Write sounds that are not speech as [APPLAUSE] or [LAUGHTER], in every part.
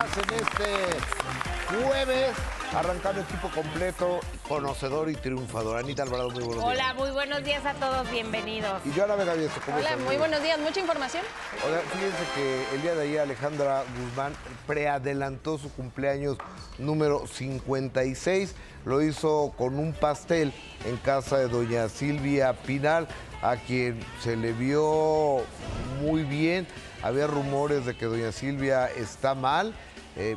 En este jueves, arrancando equipo completo, conocedor y triunfador. Anita Alvarado, muy buenos Hola, días. muy buenos días a todos, bienvenidos. Y yo Ana ¿cómo Hola, muy buenos días. ¿Mucha información? Oigan, fíjense que el día de ayer Alejandra Guzmán preadelantó su cumpleaños número 56. Lo hizo con un pastel en casa de doña Silvia Pinal, a quien se le vio muy bien. Había rumores de que doña Silvia está mal. Eh,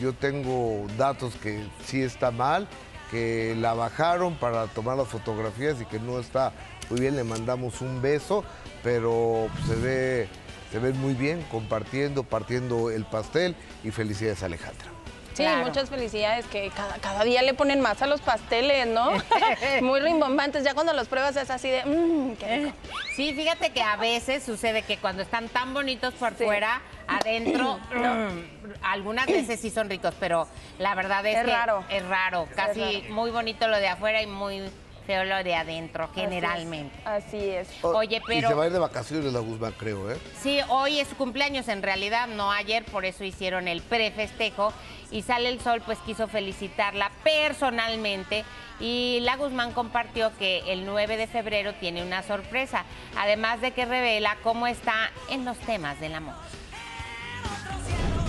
yo tengo datos que sí está mal, que la bajaron para tomar las fotografías y que no está muy bien. Le mandamos un beso, pero se ve, se ven muy bien compartiendo, partiendo el pastel y felicidades Alejandra. Sí, Claro. muchas felicidades que cada, cada día le ponen más a los pasteles, ¿no? [LAUGHS] [LAUGHS] Muy rimbombantes. Ya cuando los pruebas es así de, mmm, qué rico. [LAUGHS] Sí, fíjate que a veces sucede que cuando están tan bonitos por Sí. fuera, [CLEARS THROAT] adentro, [CLEARS THROAT] algunas veces sí son ricos, pero la verdad es, Es que raro. es raro. Casi raro. muy bonito lo de afuera y muy feo lo de adentro, Así generalmente. es, Así es. Oye, Y pero- se va a ir de vacaciones la Guzmán, creo, ¿eh? Sí, hoy es su cumpleaños en realidad, no ayer, por eso hicieron el prefestejo. Y Sale el Sol pues quiso felicitarla personalmente y la Guzmán compartió que el 9 de febrero tiene una sorpresa, además de que revela cómo está en los temas del amor.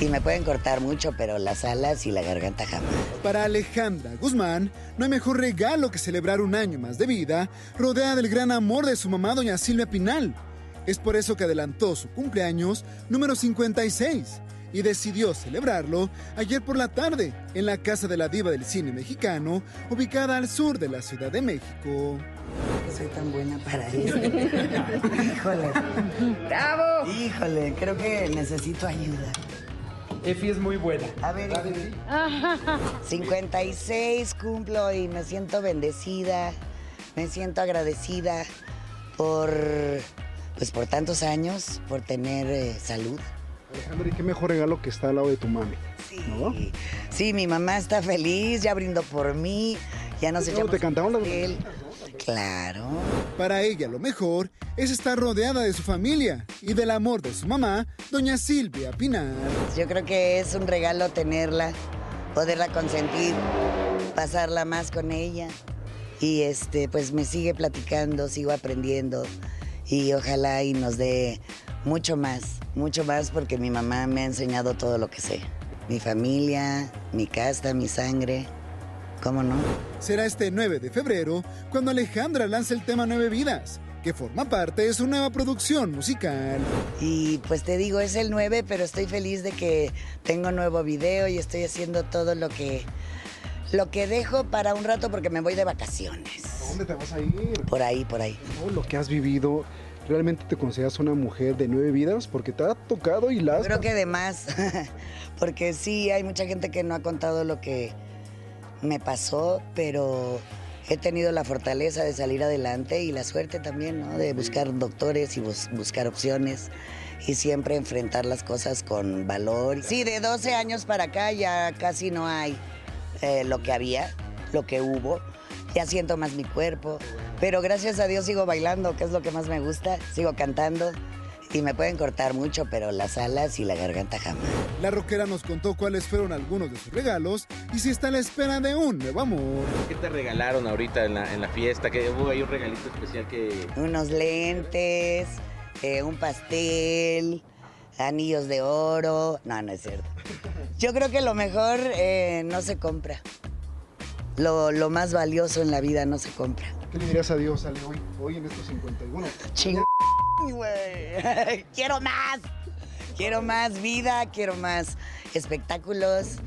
Y me pueden cortar mucho, pero las alas y la garganta jamás. Para Alejandra Guzmán, no hay mejor regalo que celebrar un año más de vida rodeada del gran amor de su mamá, doña Silvia Pinal. Es por eso que adelantó su cumpleaños número 56 y decidió celebrarlo ayer por la tarde en la Casa de la Diva del Cine Mexicano, ubicada al sur de la Ciudad de México. Soy tan buena para esto. [LAUGHS] Híjole. [LAUGHS] ¡Bravo! Híjole, creo que necesito ayuda. Efi es muy buena. A ver, 56 [LAUGHS] cumplo y me siento bendecida, me siento agradecida por, pues por tantos años, por tener eh, salud. Alejandra, ¿y qué mejor regalo que está al lado de tu mami? Sí. ¿No? Sí, mi mamá está feliz, ya brindó por mí, ya nos ¿Cómo echamos te cantamos las. Claro. Para ella lo mejor es estar rodeada de su familia y del amor de su mamá, doña Silvia Pinal. Yo creo que es un regalo tenerla, poderla consentir, pasarla más con ella. Y este, pues me sigue platicando, sigo aprendiendo y ojalá y nos dé mucho más, mucho más porque mi mamá me ha enseñado todo lo que sé. Mi familia, mi casta, mi sangre, ¿cómo no? Será este 9 de febrero cuando Alejandra lance el tema Nueve Vidas, que forma parte de su nueva producción musical. Y pues te digo, es el 9, pero estoy feliz de que tengo nuevo video y estoy haciendo todo lo que lo que dejo para un rato porque me voy de vacaciones. ¿Dónde te vas a ir? Por ahí, por ahí. Todo lo que has vivido, ¿realmente te consideras una mujer de nueve vidas? Porque te ha tocado y las... Creo que de más, [LAUGHS] porque sí, hay mucha gente que no ha contado lo que me pasó, pero he tenido la fortaleza de salir adelante y la suerte también, ¿no? De buscar doctores y bus- buscar opciones y siempre enfrentar las cosas con valor. Sí, de 12 años para acá ya casi no hay eh, lo que había, lo que hubo. Ya siento más mi cuerpo, pero gracias a Dios sigo bailando, que es lo que más me gusta, sigo cantando. Y me pueden cortar mucho, pero las alas y la garganta jamás. La rockera nos contó cuáles fueron algunos de sus regalos y si está a la espera de un nuevo amor. ¿Qué te regalaron ahorita en la, en la fiesta? Que hubo ahí un regalito especial que... Unos lentes, eh, un pastel, anillos de oro. No, no es cierto. Yo creo que lo mejor eh, no se compra. Lo, lo más valioso en la vida no se compra. ¿Qué le dirías a Dios, Ale, hoy, hoy en estos 51? Ching, güey. [LAUGHS] Quiero más. Quiero más vida, quiero más espectáculos.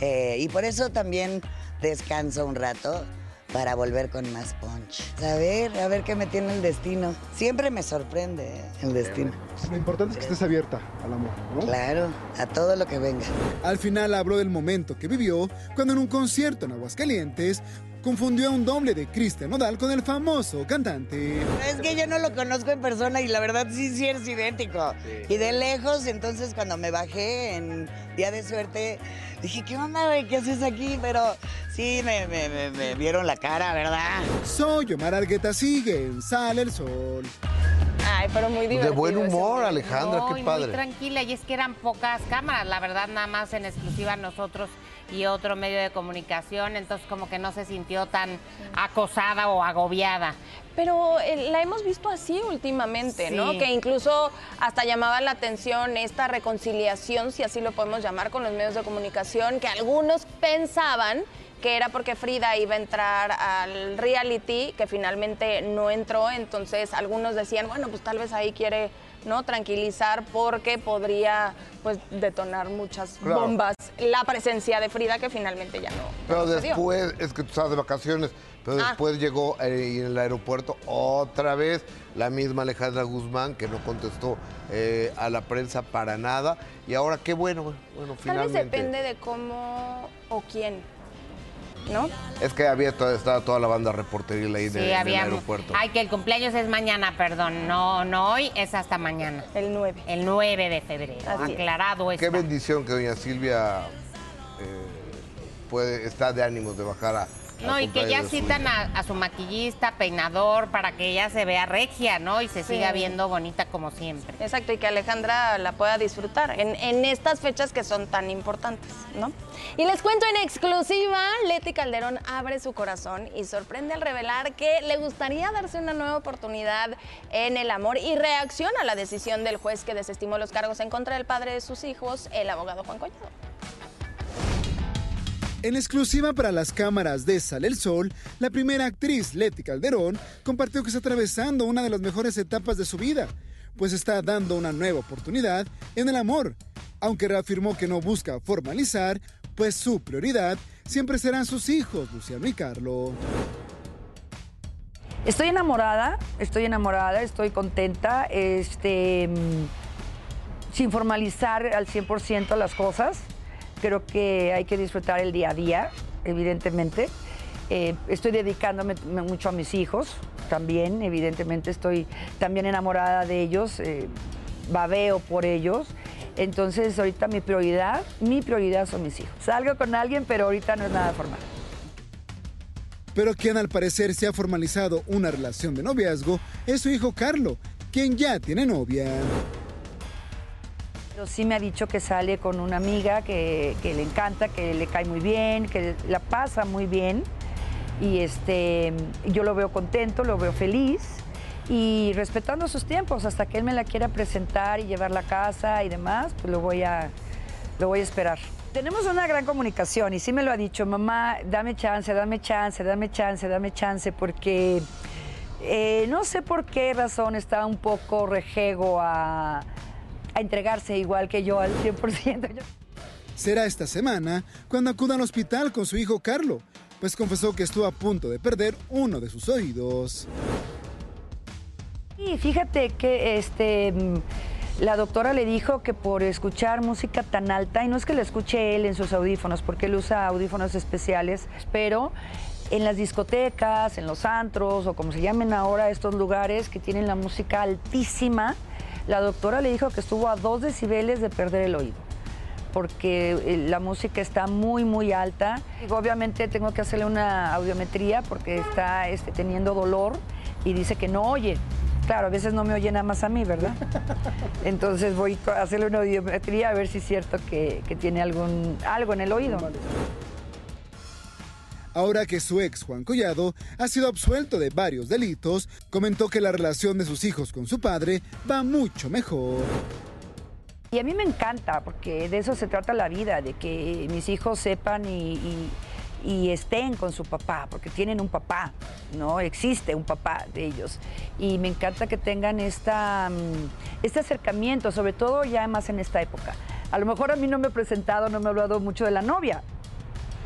eh, y por eso también descanso un rato, para volver con más punch. A ver, a ver qué me tiene el destino. Siempre me sorprende ¿eh? el destino. Lo importante es que estés abierta al amor, ¿no? Claro, a todo lo que venga. Al final habló del momento que vivió cuando en un concierto en Aguascalientes confundió a un doble de Cristian Nodal con el famoso cantante. Es que yo no lo conozco en persona y la verdad sí, sí es idéntico. Y de lejos, entonces cuando me bajé en Día de Suerte, dije, ¿qué onda, güey? ¿Qué haces aquí? Pero sí, me, me- me- me vieron la cara, ¿verdad? Soy Omar Argueta, sigue en Sale el Sol. Ay, pero muy De divertido. buen ese humor. Alejandra, No, qué padre. Muy tranquila, y es que eran pocas cámaras, la verdad, nada más en exclusiva nosotros y otro medio de comunicación, entonces como que no se sintió tan acosada o agobiada. Pero eh, la hemos visto así últimamente, ¿no? Que incluso hasta llamaba la atención esta reconciliación, si así lo podemos llamar, con los medios de comunicación, que algunos pensaban que era porque Frida iba a entrar al reality, que finalmente no entró, entonces algunos decían, bueno, pues tal vez ahí quiere no tranquilizar porque podría pues detonar muchas Claro. bombas la presencia de Frida que finalmente ya no. Pero no después, es que tú estás de vacaciones, pero Ah. después llegó eh, en el aeropuerto otra vez la misma Alejandra Guzmán que no contestó eh, a la prensa para nada. Y ahora qué bueno, bueno, Tal finalmente. vez depende de cómo o quién, ¿no? Es que había toda, estaba toda la banda reporteril ahí de- Sí, en había. el aeropuerto. Ay, que el cumpleaños es mañana, perdón, no, no hoy, es hasta mañana. El 9. El 9 de febrero, Así es. aclarado está. Qué bendición que doña Silvia eh, puede, está de ánimos de bajar a. No, y que ya citan a, a su maquillista, peinador, para que ella se vea regia, ¿no? Y se Sí. siga viendo bonita como siempre. Exacto, y que Alejandra la pueda disfrutar en, en estas fechas que son tan importantes, ¿no? Y les cuento en exclusiva, Leti Calderón abre su corazón y sorprende al revelar que le gustaría darse una nueva oportunidad en el amor y reacciona a la decisión del juez que desestimó los cargos en contra del padre de sus hijos, el abogado Juan Collado. En exclusiva para las cámaras de Sale el Sol, la primera actriz, Leti Calderón, compartió que está atravesando una de las mejores etapas de su vida, pues está dando una nueva oportunidad en el amor, aunque reafirmó que no busca formalizar, pues su prioridad siempre serán sus hijos, Luciano y Carlo. Estoy enamorada, estoy enamorada, estoy contenta, este, mm, sin formalizar al 100% las cosas. Creo que hay que disfrutar el día a día, evidentemente. Eh, estoy dedicándome mucho a mis hijos también, evidentemente estoy también enamorada de ellos, eh, babeo por ellos. Entonces ahorita mi prioridad, mi prioridad son mis hijos. Salgo con alguien, pero ahorita no es nada formal. Pero quien al parecer se ha formalizado una relación de noviazgo es su hijo Carlo, quien ya tiene novia. Pero sí me ha dicho que sale con una amiga que, le encanta, que le cae muy bien, que la pasa muy bien. Y este, yo lo veo contento, lo veo feliz y respetando sus tiempos hasta que él me la quiera presentar y llevar la casa y demás, pues lo voy a, lo voy a esperar. Tenemos una gran comunicación y sí me lo ha dicho, mamá, dame chance, dame chance, dame chance, dame chance, porque eh, no sé por qué razón está un poco rejego a, a entregarse igual que yo al 100%. Yo- Será esta semana cuando acuda al hospital con su hijo Carlo, pues confesó que estuvo a punto de perder uno de sus oídos. Y fíjate que este, mm, la doctora le dijo que por escuchar música tan alta, y no es que la escuche él en sus audífonos, porque él usa audífonos especiales, pero en las discotecas, en los antros o como se llamen ahora estos lugares que tienen la música altísima, la doctora le dijo que estuvo a dos decibeles de perder el oído porque eh, la música está muy, muy alta. Obviamente tengo que hacerle una audiometría porque está este, teniendo dolor y dice que no oye. Claro, a veces no me oye nada más a mí, ¿verdad? [LAUGHS] Entonces voy a hacerle una audiometría a ver si es cierto que, que tiene algún, algo en el oído. Ahora que su ex Juan Collado ha sido absuelto de varios delitos, comentó que la relación de sus hijos con su padre va mucho mejor. Y a mí me encanta, porque de eso se trata la vida, de que mis hijos sepan y, estén con su papá, porque tienen un papá, ¿no? Existe un papá de ellos. Y me encanta que tengan mm, este acercamiento, sobre todo ya más en esta época. A lo mejor a mí no me he presentado, no me he hablado mucho de la novia,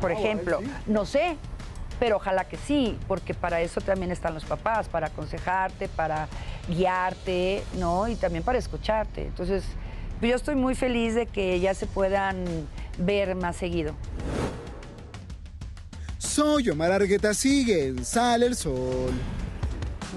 por ejemplo. No sé, pero ojalá que sí, porque para eso también están los papás, para aconsejarte, para guiarte, ¿no? Y también para escucharte. Entonces, yo estoy muy feliz de que ya se puedan ver más seguido. Soy Omar Argueta, sigue, sale el sol.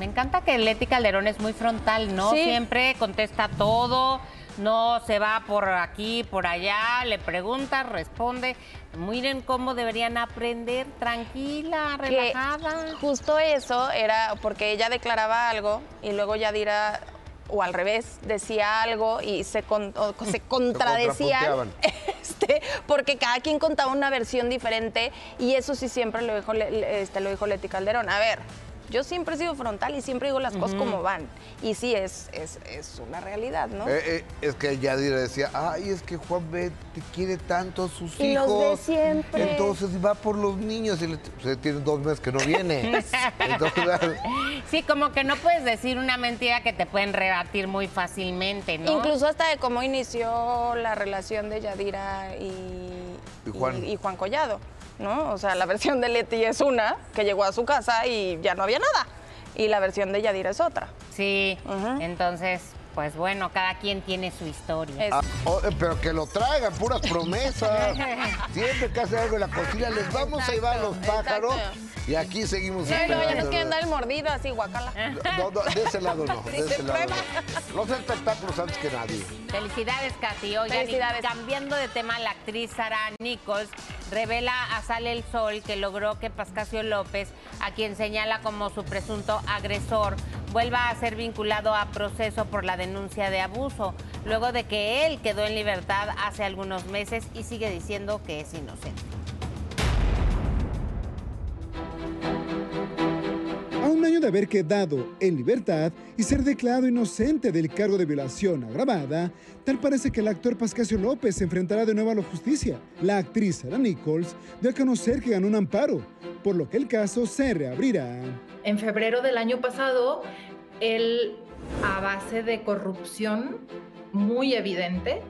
Me encanta que Leti Calderón es muy frontal, ¿no? Sí. Siempre contesta todo, no se va por aquí, por allá, le pregunta, responde. Miren cómo deberían aprender, tranquila, que relajada. justo eso era porque ella declaraba algo y luego Yadira o al revés decía algo y se, con- se [LAUGHS] contradecían [LAUGHS] este, porque cada quien contaba una versión diferente y eso sí siempre lo dijo, este, lo dijo Leti Calderón. A ver, yo siempre he sido frontal y siempre digo las cosas como van. Y sí, es, es, es una realidad, ¿no? Eh, eh, es que Yadira decía, ay, es que Juan B te quiere tanto a sus Y hijos. los ve siempre. Entonces va por los niños y le, pues, tiene dos meses que no viene. [LAUGHS] Entonces, [LAUGHS] Sí, como que no puedes decir una mentira que te pueden rebatir muy fácilmente, ¿no? Incluso hasta de cómo inició la relación de Yadira y, Y Juan. y- y Juan Collado, ¿no? O sea, la versión de Leti es una, que llegó a su casa y ya no había nada. Y la versión de Yadira es otra. Sí, entonces, pues bueno, cada quien tiene su historia. Es- ah, oh, pero que lo traigan, puras promesas. [LAUGHS] Siempre que hace algo en la cocina, les vamos a llevar a los pájaros. exacto. Y aquí seguimos Sí, no, ya nos quieren dar el mordido así, guacala. [LAUGHS] No, no, de ese lado no, de ese lado no. Los espectáculos antes que nadie. Felicidades, Katy. Oigan, y Felicidades. cambiando de tema, la actriz Sara Nichols revela a Sale el Sol que logró que Pascasio López, a quien señala como su presunto agresor, vuelva a ser vinculado a proceso por la denuncia de abuso, luego de que él quedó en libertad hace algunos meses y sigue diciendo que es inocente. A un año de haber quedado en libertad y ser declarado inocente del cargo de violación agravada, tal parece que el actor Pascasio López se enfrentará de nuevo a la justicia. La actriz Sarah Nichols dio a conocer que ganó un amparo, por lo que el caso se reabrirá. En febrero del año pasado, él, a base de corrupción muy evidente,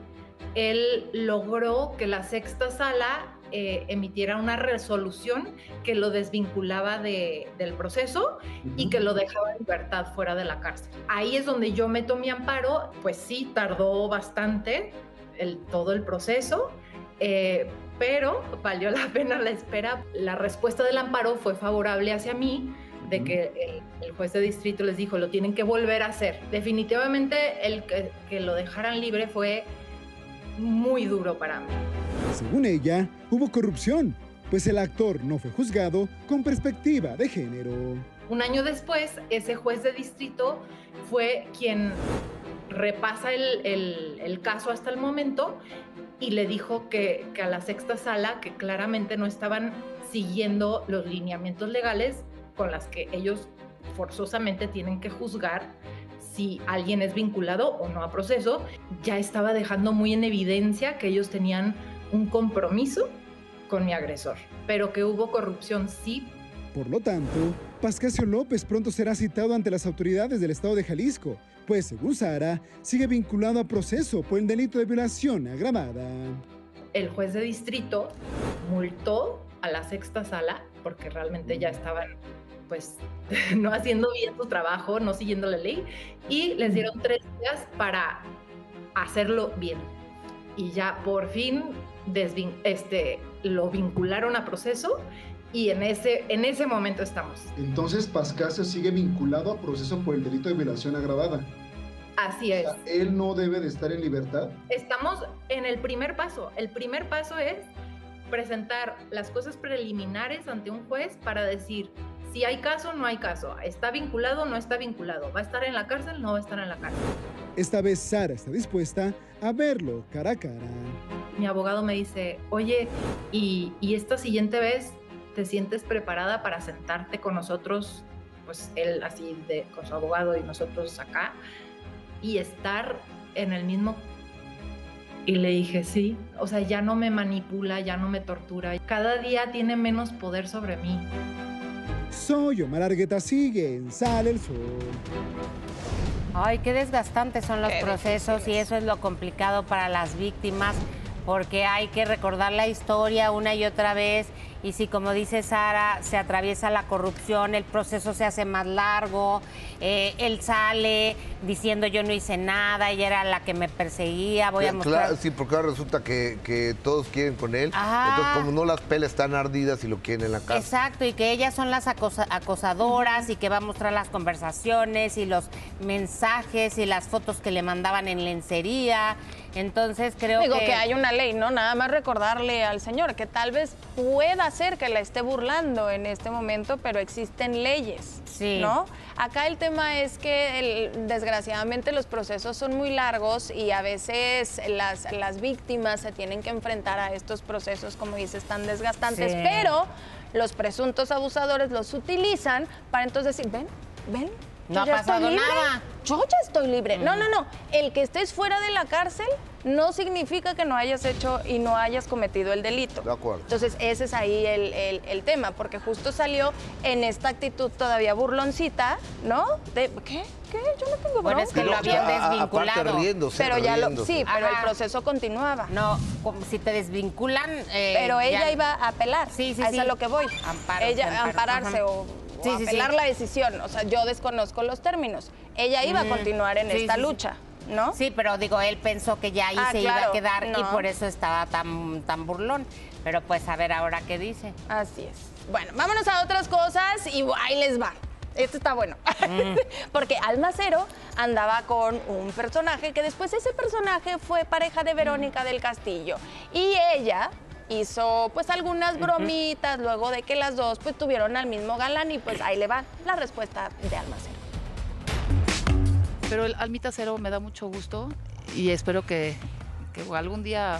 él logró que la sexta sala eh, emitiera una resolución que lo desvinculaba de- del proceso y que lo dejaba en libertad fuera de la cárcel. Ahí es donde yo meto mi amparo, pues sí, tardó bastante el, todo el proceso, eh, pero valió la pena la espera. La respuesta del amparo fue favorable hacia mí, de que el, el juez de distrito les dijo, lo tienen que volver a hacer. Definitivamente el que, que lo dejaran libre fue muy duro para mí. Según ella, hubo corrupción, pues el actor no fue juzgado con perspectiva de género. Un año después, ese juez de distrito fue quien repasa el, el- el caso hasta el momento y le dijo que, que a la sexta sala que claramente no estaban siguiendo los lineamientos legales con las que ellos forzosamente tienen que juzgar si alguien es vinculado o no a proceso, ya estaba dejando muy en evidencia que ellos tenían un compromiso con mi agresor, pero que hubo corrupción sí, Por lo tanto, Pascasio López pronto será citado ante las autoridades del estado de Jalisco, pues según Sara, sigue vinculado a proceso por el delito de violación agravada. el juez de distrito multó a la sexta sala porque realmente ya estaban pues [LAUGHS] no haciendo bien su trabajo, no siguiendo la ley y les dieron tres días para hacerlo bien. Y ya por fin este, lo vincularon a proceso y en ese, en ese momento estamos. Entonces Pascasio sigue vinculado a proceso por el delito de violación agravada. Así es. él no debe de estar en libertad. Estamos en el primer paso. El primer paso es presentar las cosas preliminares ante un juez para decir si hay caso no hay caso, está vinculado no está vinculado, va a estar en la cárcel no va a estar en la cárcel. Esta vez Sara está dispuesta a verlo cara a cara. Mi abogado me dice, oye, ¿y, y esta siguiente vez te sientes preparada para sentarte con nosotros, pues él así de, con su abogado y nosotros acá, y estar en el mismo y le dije, sí, o sea, ya no me manipula, ya no me tortura, cada día tiene menos poder sobre mí. Soy Omar Argueta, sigue en Sale el Sol. Ay, qué desgastantes son los Qué procesos y eso es lo complicado para las víctimas porque hay que recordar la historia una y otra vez y si como dice Sara, se atraviesa la corrupción, el proceso se hace más largo, eh, él sale diciendo yo no hice nada, ella era la que me perseguía, voy a mostrar... Claro, sí, porque ahora resulta que, que todos quieren con él. Ajá. Entonces, como no las pelas están ardidas y lo quieren en la casa. Exacto, y que ellas son las acosa- acosadoras y que va a mostrar las conversaciones y los mensajes y las fotos que le mandaban en lencería. Entonces creo Digo que... que hay una ley, ¿no? Nada más recordarle al señor que tal vez pueda ser que la esté burlando en este momento, pero existen leyes, Sí. ¿no? Acá el tema es que el- desgraciadamente los procesos son muy largos y a veces las, las víctimas se tienen que enfrentar a estos procesos, como dices, tan desgastantes, Sí. pero los presuntos abusadores los utilizan para entonces decir, ven, ven. No ha pasado libre, nada. Yo ya estoy libre. No, no, no. El que estés fuera de la cárcel no significa que no hayas hecho y no hayas cometido el delito. De acuerdo. Entonces, ese es ahí el, el- el tema, porque justo salió en esta actitud todavía burloncita, ¿no? De, ¿Qué? ¿Qué? Yo no tengo Bueno, es que lo habían a- a- desvinculado. Aparte riéndose, Pero ya lo, sí, pero el proceso continuaba. No, como si te desvinculan... eh, Pero ella ya- iba a apelar. Sí, sí, a eso sí. es a lo que voy. Ampararse, ella amparo, ampararse ajá. o, o Sí, sí, sí. apelar la decisión. O sea, yo desconozco los términos. Ella iba a continuar en esta lucha, ¿no? Sí, pero digo, él pensó que ya ahí Ah, se iba a quedar y por eso estaba tan, tan burlón. Pero pues a ver ahora qué dice. Así es. Bueno, vámonos a otras cosas y ahí les va. Este está bueno. [LAUGHS] Porque Alma Cero andaba con un personaje que después ese personaje fue pareja de Verónica del Castillo. Y ella hizo pues algunas bromitas luego de que las dos pues tuvieron al mismo galán y pues ahí le va la respuesta de Alma Cero. Pero el Almita Cero me da mucho gusto y espero que, que algún día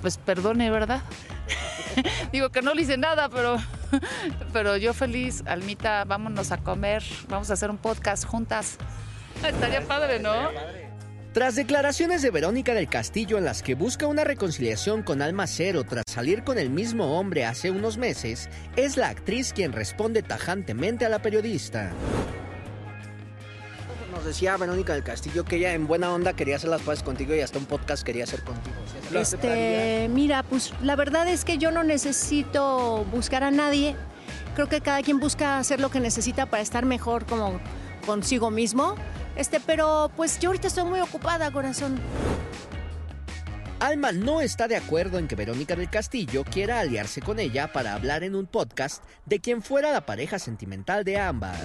pues perdone, ¿verdad? [LAUGHS] Digo que no le hice nada, pero, pero yo feliz, Almita, vámonos a comer, vamos a hacer un podcast juntas. Estaría padre, ¿no? Tras declaraciones de Verónica del Castillo en las que busca una reconciliación con Alma Cero tras salir con el mismo hombre hace unos meses, es la actriz quien responde tajantemente a la periodista. Nos decía Verónica del Castillo que ella en buena onda quería hacer las paces contigo y hasta un podcast quería hacer contigo. Este, mira, pues la verdad es que yo no necesito buscar a nadie. Creo que cada quien busca hacer lo que necesita para estar mejor como consigo mismo. Este, pero pues yo ahorita estoy muy ocupada, corazón. Alma no está de acuerdo en que Verónica del Castillo quiera aliarse con ella para hablar en un podcast de quien fuera la pareja sentimental de ambas.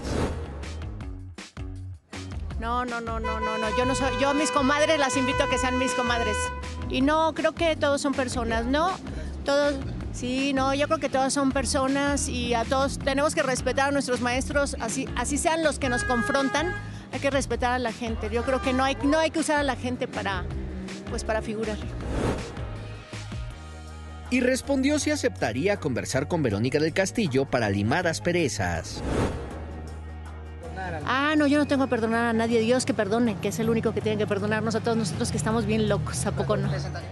No, no, no, no, no, no. Yo no soy. Yo a mis comadres las invito a que sean mis comadres. Y no, creo que todos son personas, ¿no? Todos. Sí, no, yo creo que todos son personas y a todos tenemos que respetar a nuestros maestros, así, así sean los que nos confrontan, hay que respetar a la gente. Yo creo que no hay, no hay que usar a la gente para, pues para figurar. Y respondió si aceptaría conversar con Verónica del Castillo para limar asperezas. Ah, no, yo no tengo que perdonar a nadie. Dios que perdone, que es el único que tiene que perdonarnos a todos nosotros que estamos bien locos, ¿a poco no?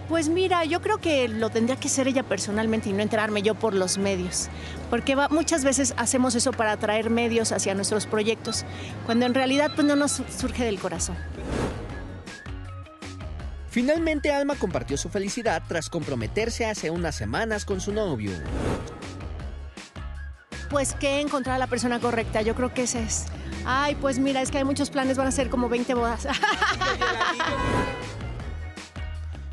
Pues mira, yo creo que lo tendría que ser ella personalmente y no enterarme yo por los medios. Porque va- muchas veces hacemos eso para atraer medios hacia nuestros proyectos, cuando en realidad pues no nos surge del corazón. Finalmente Alma compartió su felicidad tras comprometerse hace unas semanas con su novio. Pues que encontrar a la persona correcta, yo creo que ese es. Ay, pues mira, es que hay muchos planes, van a ser como 20 bodas. [LAUGHS]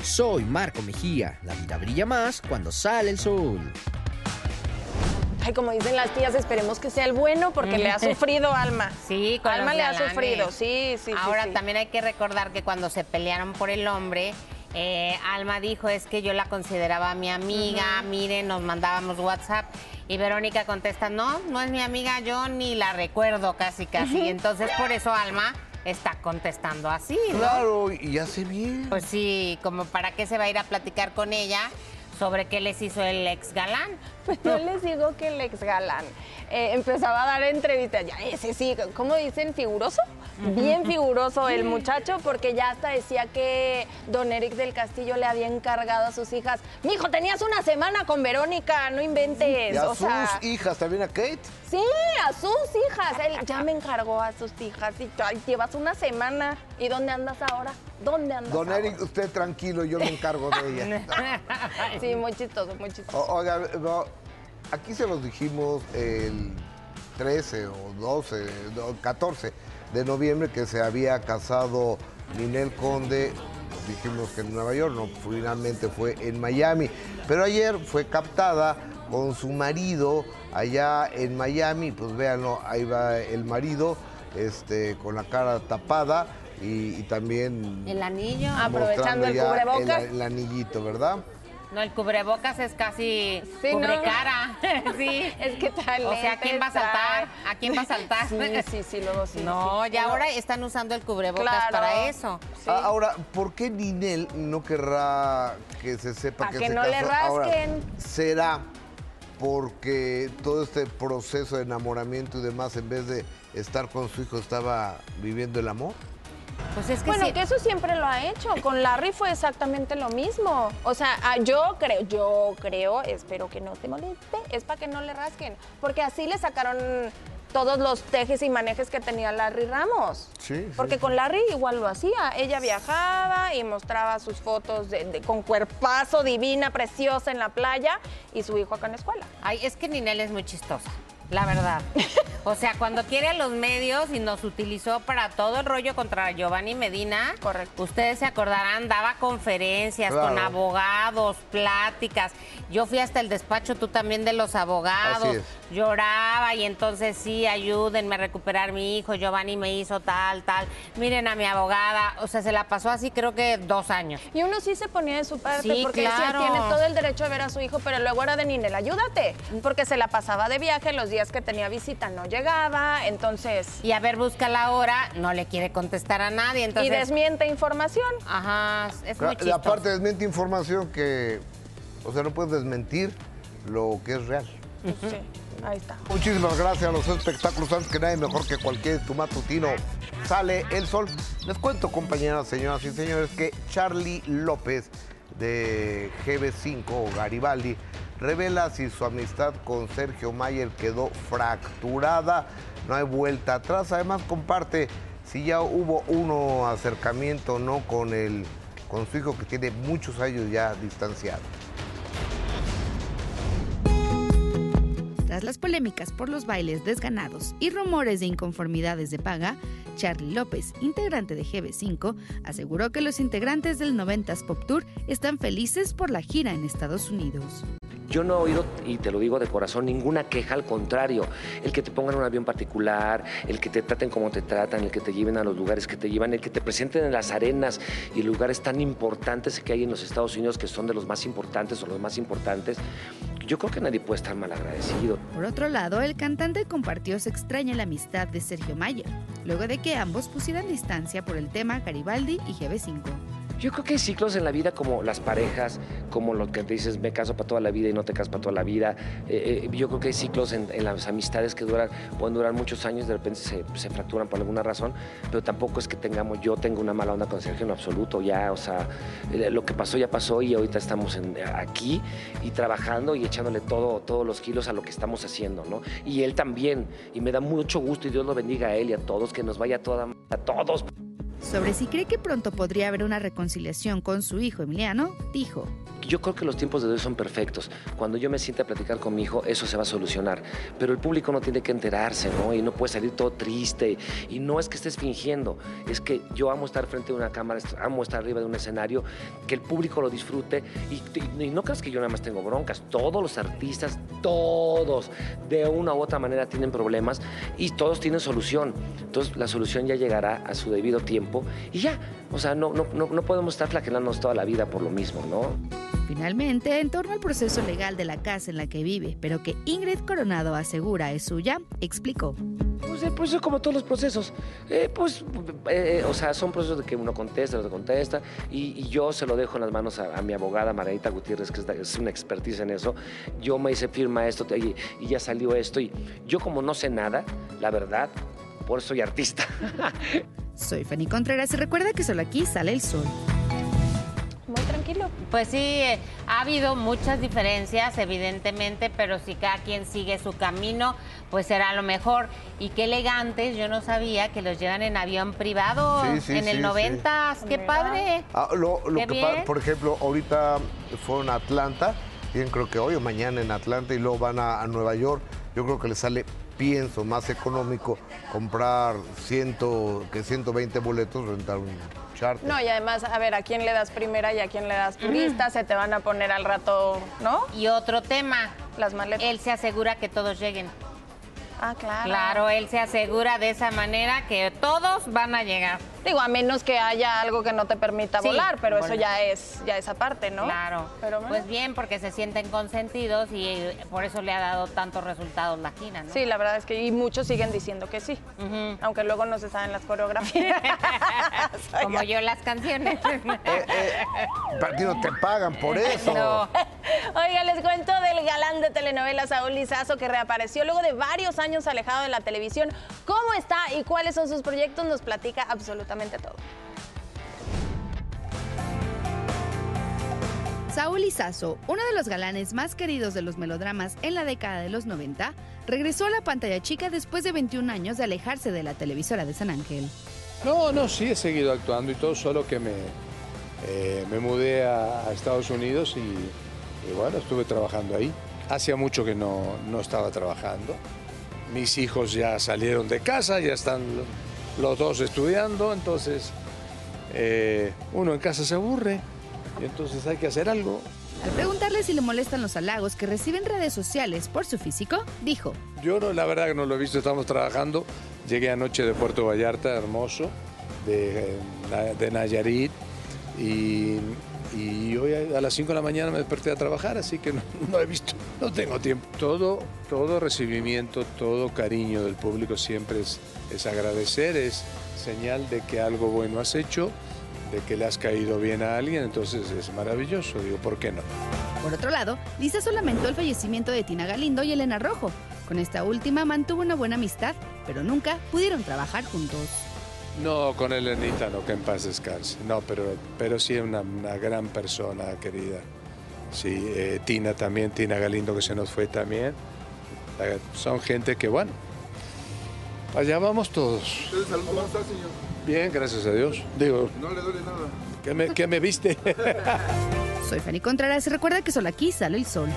Soy Marco Mejía. La vida brilla más cuando sale el sol. Ay, como dicen las tías, esperemos que sea el bueno porque le ha sufrido [LAUGHS] Alma. Sí, con Alma los le ha sufrido, sí, sí. sí, Ahora sí. también hay que recordar que cuando se pelearon por el hombre, eh, Alma dijo es que yo la consideraba mi amiga, miren, nos mandábamos WhatsApp y Verónica contesta, no, no es mi amiga, yo ni la recuerdo casi casi. Entonces por eso Alma está contestando así, ¿no? Claro, y hace bien. Pues sí, como para qué se va a ir a platicar con ella sobre qué les hizo el ex galán. Pues [LAUGHS] yo les digo que el ex galán eh, empezaba a dar entrevistas, ya ese sí, ¿cómo dicen? ¿Figuroso? Bien figuroso el muchacho, porque ya hasta decía que don Eric del Castillo le había encargado a sus hijas, mijo, tenías una semana con Verónica, no inventes. Y a o sea, sus hijas, también a Kate. Sí, a sus hijas. Él ya me encargó a sus hijas. Y ay, llevas una semana. ¿Y dónde andas ahora? ¿Dónde andas Don ahora? Eric, usted tranquilo, yo me encargo de ella. [LAUGHS] Sí, muy chistoso, muy chistoso. O- oiga, no, aquí se los dijimos el 13 o 12, no, 14 de noviembre que se había casado Ninel Conde, dijimos que en Nueva York, no, finalmente fue en Miami. Pero ayer fue captada con su marido allá en Miami, pues véanlo, ahí va el marido, este, con la cara tapada y, y también El anillo. Aprovechando el cubrebocas. El, el anillito, ¿verdad? No, el cubrebocas es casi Sí, ¿no? cubrecara. [LAUGHS] sí. Es que tal. O sea, ¿a quién va a saltar? ¿A quién va a saltar? Sí, sí, sí, luego sí. [LAUGHS] No, sí. ya ahora están usando el cubrebocas Claro. para eso. Sí. Ah, Ahora, ¿por qué Ninel no querrá que se sepa Pa' que, que se no le casó? Ahora, rasquen. ¿Será porque todo este proceso de enamoramiento y demás, en vez de estar con su hijo, estaba viviendo el amor? Pues es que Bueno, sí. que eso siempre lo ha hecho. Con Larry fue exactamente lo mismo. O sea, ah, yo creo, yo creo, espero que no te moleste, es para que no le rasquen. Porque así le sacaron todos los tejes y manejes que tenía Larry Ramos. Sí. Porque con Larry igual lo hacía. Ella viajaba y mostraba sus fotos de- de- con cuerpazo divina, preciosa en la playa y su hijo acá en la escuela. Ay, es que Ninel es muy chistosa, la verdad. [LAUGHS] O sea, cuando quiere a los medios y nos utilizó para todo el rollo contra Giovanni Medina, Correcto. ustedes se acordarán, daba conferencias Claro. con abogados, pláticas. Yo fui hasta el despacho, tú también de los abogados. Lloraba y entonces sí, ayúdenme a recuperar mi hijo. Giovanni me hizo tal, tal. Miren a mi abogada. O sea, se la pasó así creo que dos años. Y uno sí se ponía de su parte Sí, porque decía, claro. tiene todo el derecho de ver a su hijo, pero luego era de Ninel, ayúdate, porque se la pasaba de viaje, los días que tenía visita no llegaba, entonces... Y a ver, busca la hora, no le quiere contestar a nadie. Entonces, y desmiente información. Ajá, es muy Claro, y chistoso. aparte desmiente información que, o sea, no puedes desmentir lo que es real. Sí, ahí está. Muchísimas gracias a los espectáculos, antes que nadie, mejor que cualquier tu matutino. Sale el sol. Les cuento, compañeras, señoras y señores, que Charlie López de GB5 o Garibaldi revela si su amistad con Sergio Mayer quedó fracturada. No hay vuelta atrás. Además, comparte si ya hubo uno acercamiento o no con, el, con su hijo que tiene muchos años ya distanciado. Tras las polémicas por los bailes desganados y rumores de inconformidades de paga, Charlie López, integrante de GB5, aseguró que los integrantes del 90s Pop Tour están felices por la gira en Estados Unidos. Yo no he oído, y te lo digo de corazón, ninguna queja, al contrario. El que te pongan un avión particular, el que te traten como te tratan, el que te lleven a los lugares que te llevan, el que te presenten en las arenas y lugares tan importantes que hay en los Estados Unidos, que son de los más importantes o los más importantes, yo creo que nadie puede estar mal agradecido. Por otro lado, el cantante compartió su extraña la amistad de Sergio Mayer, luego de que ambos pusieran distancia por el tema Garibaldi y GB5. Yo creo que hay ciclos en la vida como las parejas, como lo que te dices, me caso para toda la vida y no te casas para toda la vida. Eh, eh, yo creo que hay ciclos en, las amistades que duran, pueden durar muchos años, de repente se, se fracturan por alguna razón, pero tampoco es que tengamos, yo tengo una mala onda con Sergio en absoluto, ya, o sea, eh, lo que pasó ya pasó y ahorita estamos aquí y trabajando y echándole todo, todos los kilos a lo que estamos haciendo, ¿no? Y él también, y me da mucho gusto y Dios lo bendiga a él y a todos, que nos vaya toda, a todos. Sobre si cree que pronto podría haber una reconciliación con su hijo Emiliano, dijo, Yo creo que los tiempos de Dios son perfectos. Cuando yo me siente a platicar con mi hijo, eso se va a solucionar. Pero el público no tiene que enterarse, ¿no? Y no puede salir todo triste. Y no es que estés fingiendo, es que yo amo estar frente a una cámara, amo estar arriba de un escenario, que el público lo disfrute. Y, y- no creas que yo nada más tengo broncas. Todos los artistas, todos, de una u otra manera tienen problemas y todos tienen solución. Entonces la solución ya llegará a su debido tiempo y ya. O sea, no, no, no, podemos estar flagelándonos toda la vida por lo mismo, ¿no? Finalmente, en torno al proceso legal de la casa en la que vive, pero que Ingrid Coronado asegura es suya, explicó. Pues el proceso como todos los procesos. Eh, pues, eh, o sea, son procesos de que uno contesta, otro contesta, y, y yo se lo dejo en las manos a, a mi abogada, Margarita Gutiérrez, que es, una expertise en eso. Yo me hice firma esto y, y ya salió esto, y yo como no sé nada, la verdad, por eso soy artista. [LAUGHS] Soy Fanny Contreras y recuerda que solo aquí sale el sol. Muy tranquilo. Pues sí, eh, ha habido muchas diferencias, evidentemente, pero si cada quien sigue su camino, pues será lo mejor. Y qué elegantes, yo no sabía que los llevan en avión privado Sí, sí, en el sí, 90, qué Mira. padre. Ah, lo lo Qué que pa- por ejemplo, ahorita fueron a Atlanta Bien, creo que hoy o mañana en Atlanta y luego van a, a Nueva York. Yo creo que les sale, pienso, más económico comprar ciento, que 120 boletos, rentar un charter. No, y además, a ver, ¿a quién le das primera y a quién le das turista? Se te van a poner al rato, ¿no? Y otro tema, Las maletas. él se asegura que todos lleguen. Ah, claro. Claro, él se asegura de esa manera que todos van a llegar. Digo, a menos que haya algo que no te permita Sí, volar, pero eso ya es, ya es aparte, ¿no? Claro. Pero bueno. Pues bien, porque se sienten consentidos y eh, por eso le ha dado tantos resultados la gira, ¿no? Sí, la verdad es que y muchos siguen diciendo que sí, aunque luego no se saben las coreografías. [LAUGHS] Como yo las canciones. Para ti no te pagan por [LAUGHS] eso. No. Oiga, les cuento del galán de telenovela Saúl Lizazo que reapareció luego de varios años alejado de la televisión. ¿Cómo está y cuáles son sus proyectos? Nos platica absolutamente todo. Saúl Izazo, uno de los galanes más queridos de los melodramas en la década de los 90, regresó a la pantalla chica después de 21 años de alejarse de la televisora de San Ángel. No, no, sí he seguido actuando y todo, solo que me, eh, me mudé a, a Estados Unidos y, y bueno, estuve trabajando ahí. Hacía mucho que no, no estaba trabajando. Mis hijos ya salieron de casa, ya están lo- los dos estudiando, entonces eh, uno en casa se aburre y entonces hay que hacer algo. Al preguntarle si le molestan los halagos que recibe en redes sociales por su físico, dijo, Yo no, la verdad que no lo he visto, estamos trabajando. Llegué anoche de Puerto Vallarta, hermoso, de, Na- de Nayarit, y, y hoy a las 5 de la mañana me desperté a trabajar, así que no, [LAUGHS] no he visto, no tengo tiempo. Todo, todo recibimiento, todo cariño del público siempre es, es agradecer, es señal de que algo bueno has hecho, de que le has caído bien a alguien, entonces es maravilloso, digo, ¿por qué no? Por otro lado, Lizazo lamentó el fallecimiento de Tina Galindo y Elena Rojo. Con esta última mantuvo una buena amistad, pero nunca pudieron trabajar juntos. No, con Elenita no, que en paz descanse. No, pero, pero sí una, una gran persona, querida. Sí, eh, Tina también, Tina Galindo que se nos fue también. Son gente que, bueno, allá vamos todos. ¿Cómo está, señor? Bien, gracias a Dios. Digo, No le duele nada. ¿qué me, qué me viste? [LAUGHS] [LAUGHS] Soy Fanny Contreras y recuerda que solo aquí sale el sol.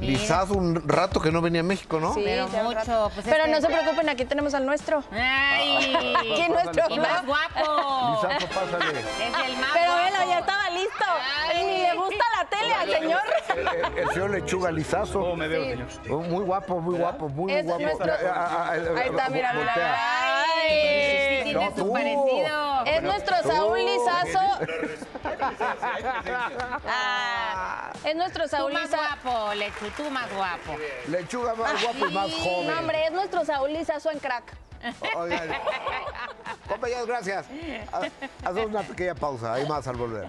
Lizazo un rato que no venía a México, ¿no? Sí, Pero mucho, pues Pero no se preocupen, aquí tenemos al nuestro. ¡Ay! [LAUGHS] Aquí en nuestro Y más guapo. Lizazo, pásale. Es el más Pero velo, ya estaba listo. Ay. Ni le gusta la tele al señor. El, el señor Lechuga Lizazo. ¿Cómo me veo, Sí. señor? Oh, Muy guapo, muy guapo, muy Es guapo. nuestro- Ah, ah, ah, Ahí está, mira, mira. Ay, sí, No, tiene su tú. parecido. Es nuestro Saúl Ah, es nuestro Tú Saúl más guapo, Lechu, tú más guapo. Lechuga más guapo y más joven. No, hombre, es nuestro Saúl Lizazo en crack. Oigan. Compañeros, gracias. Ha- Hacemos una pequeña pausa. Hay más al volver.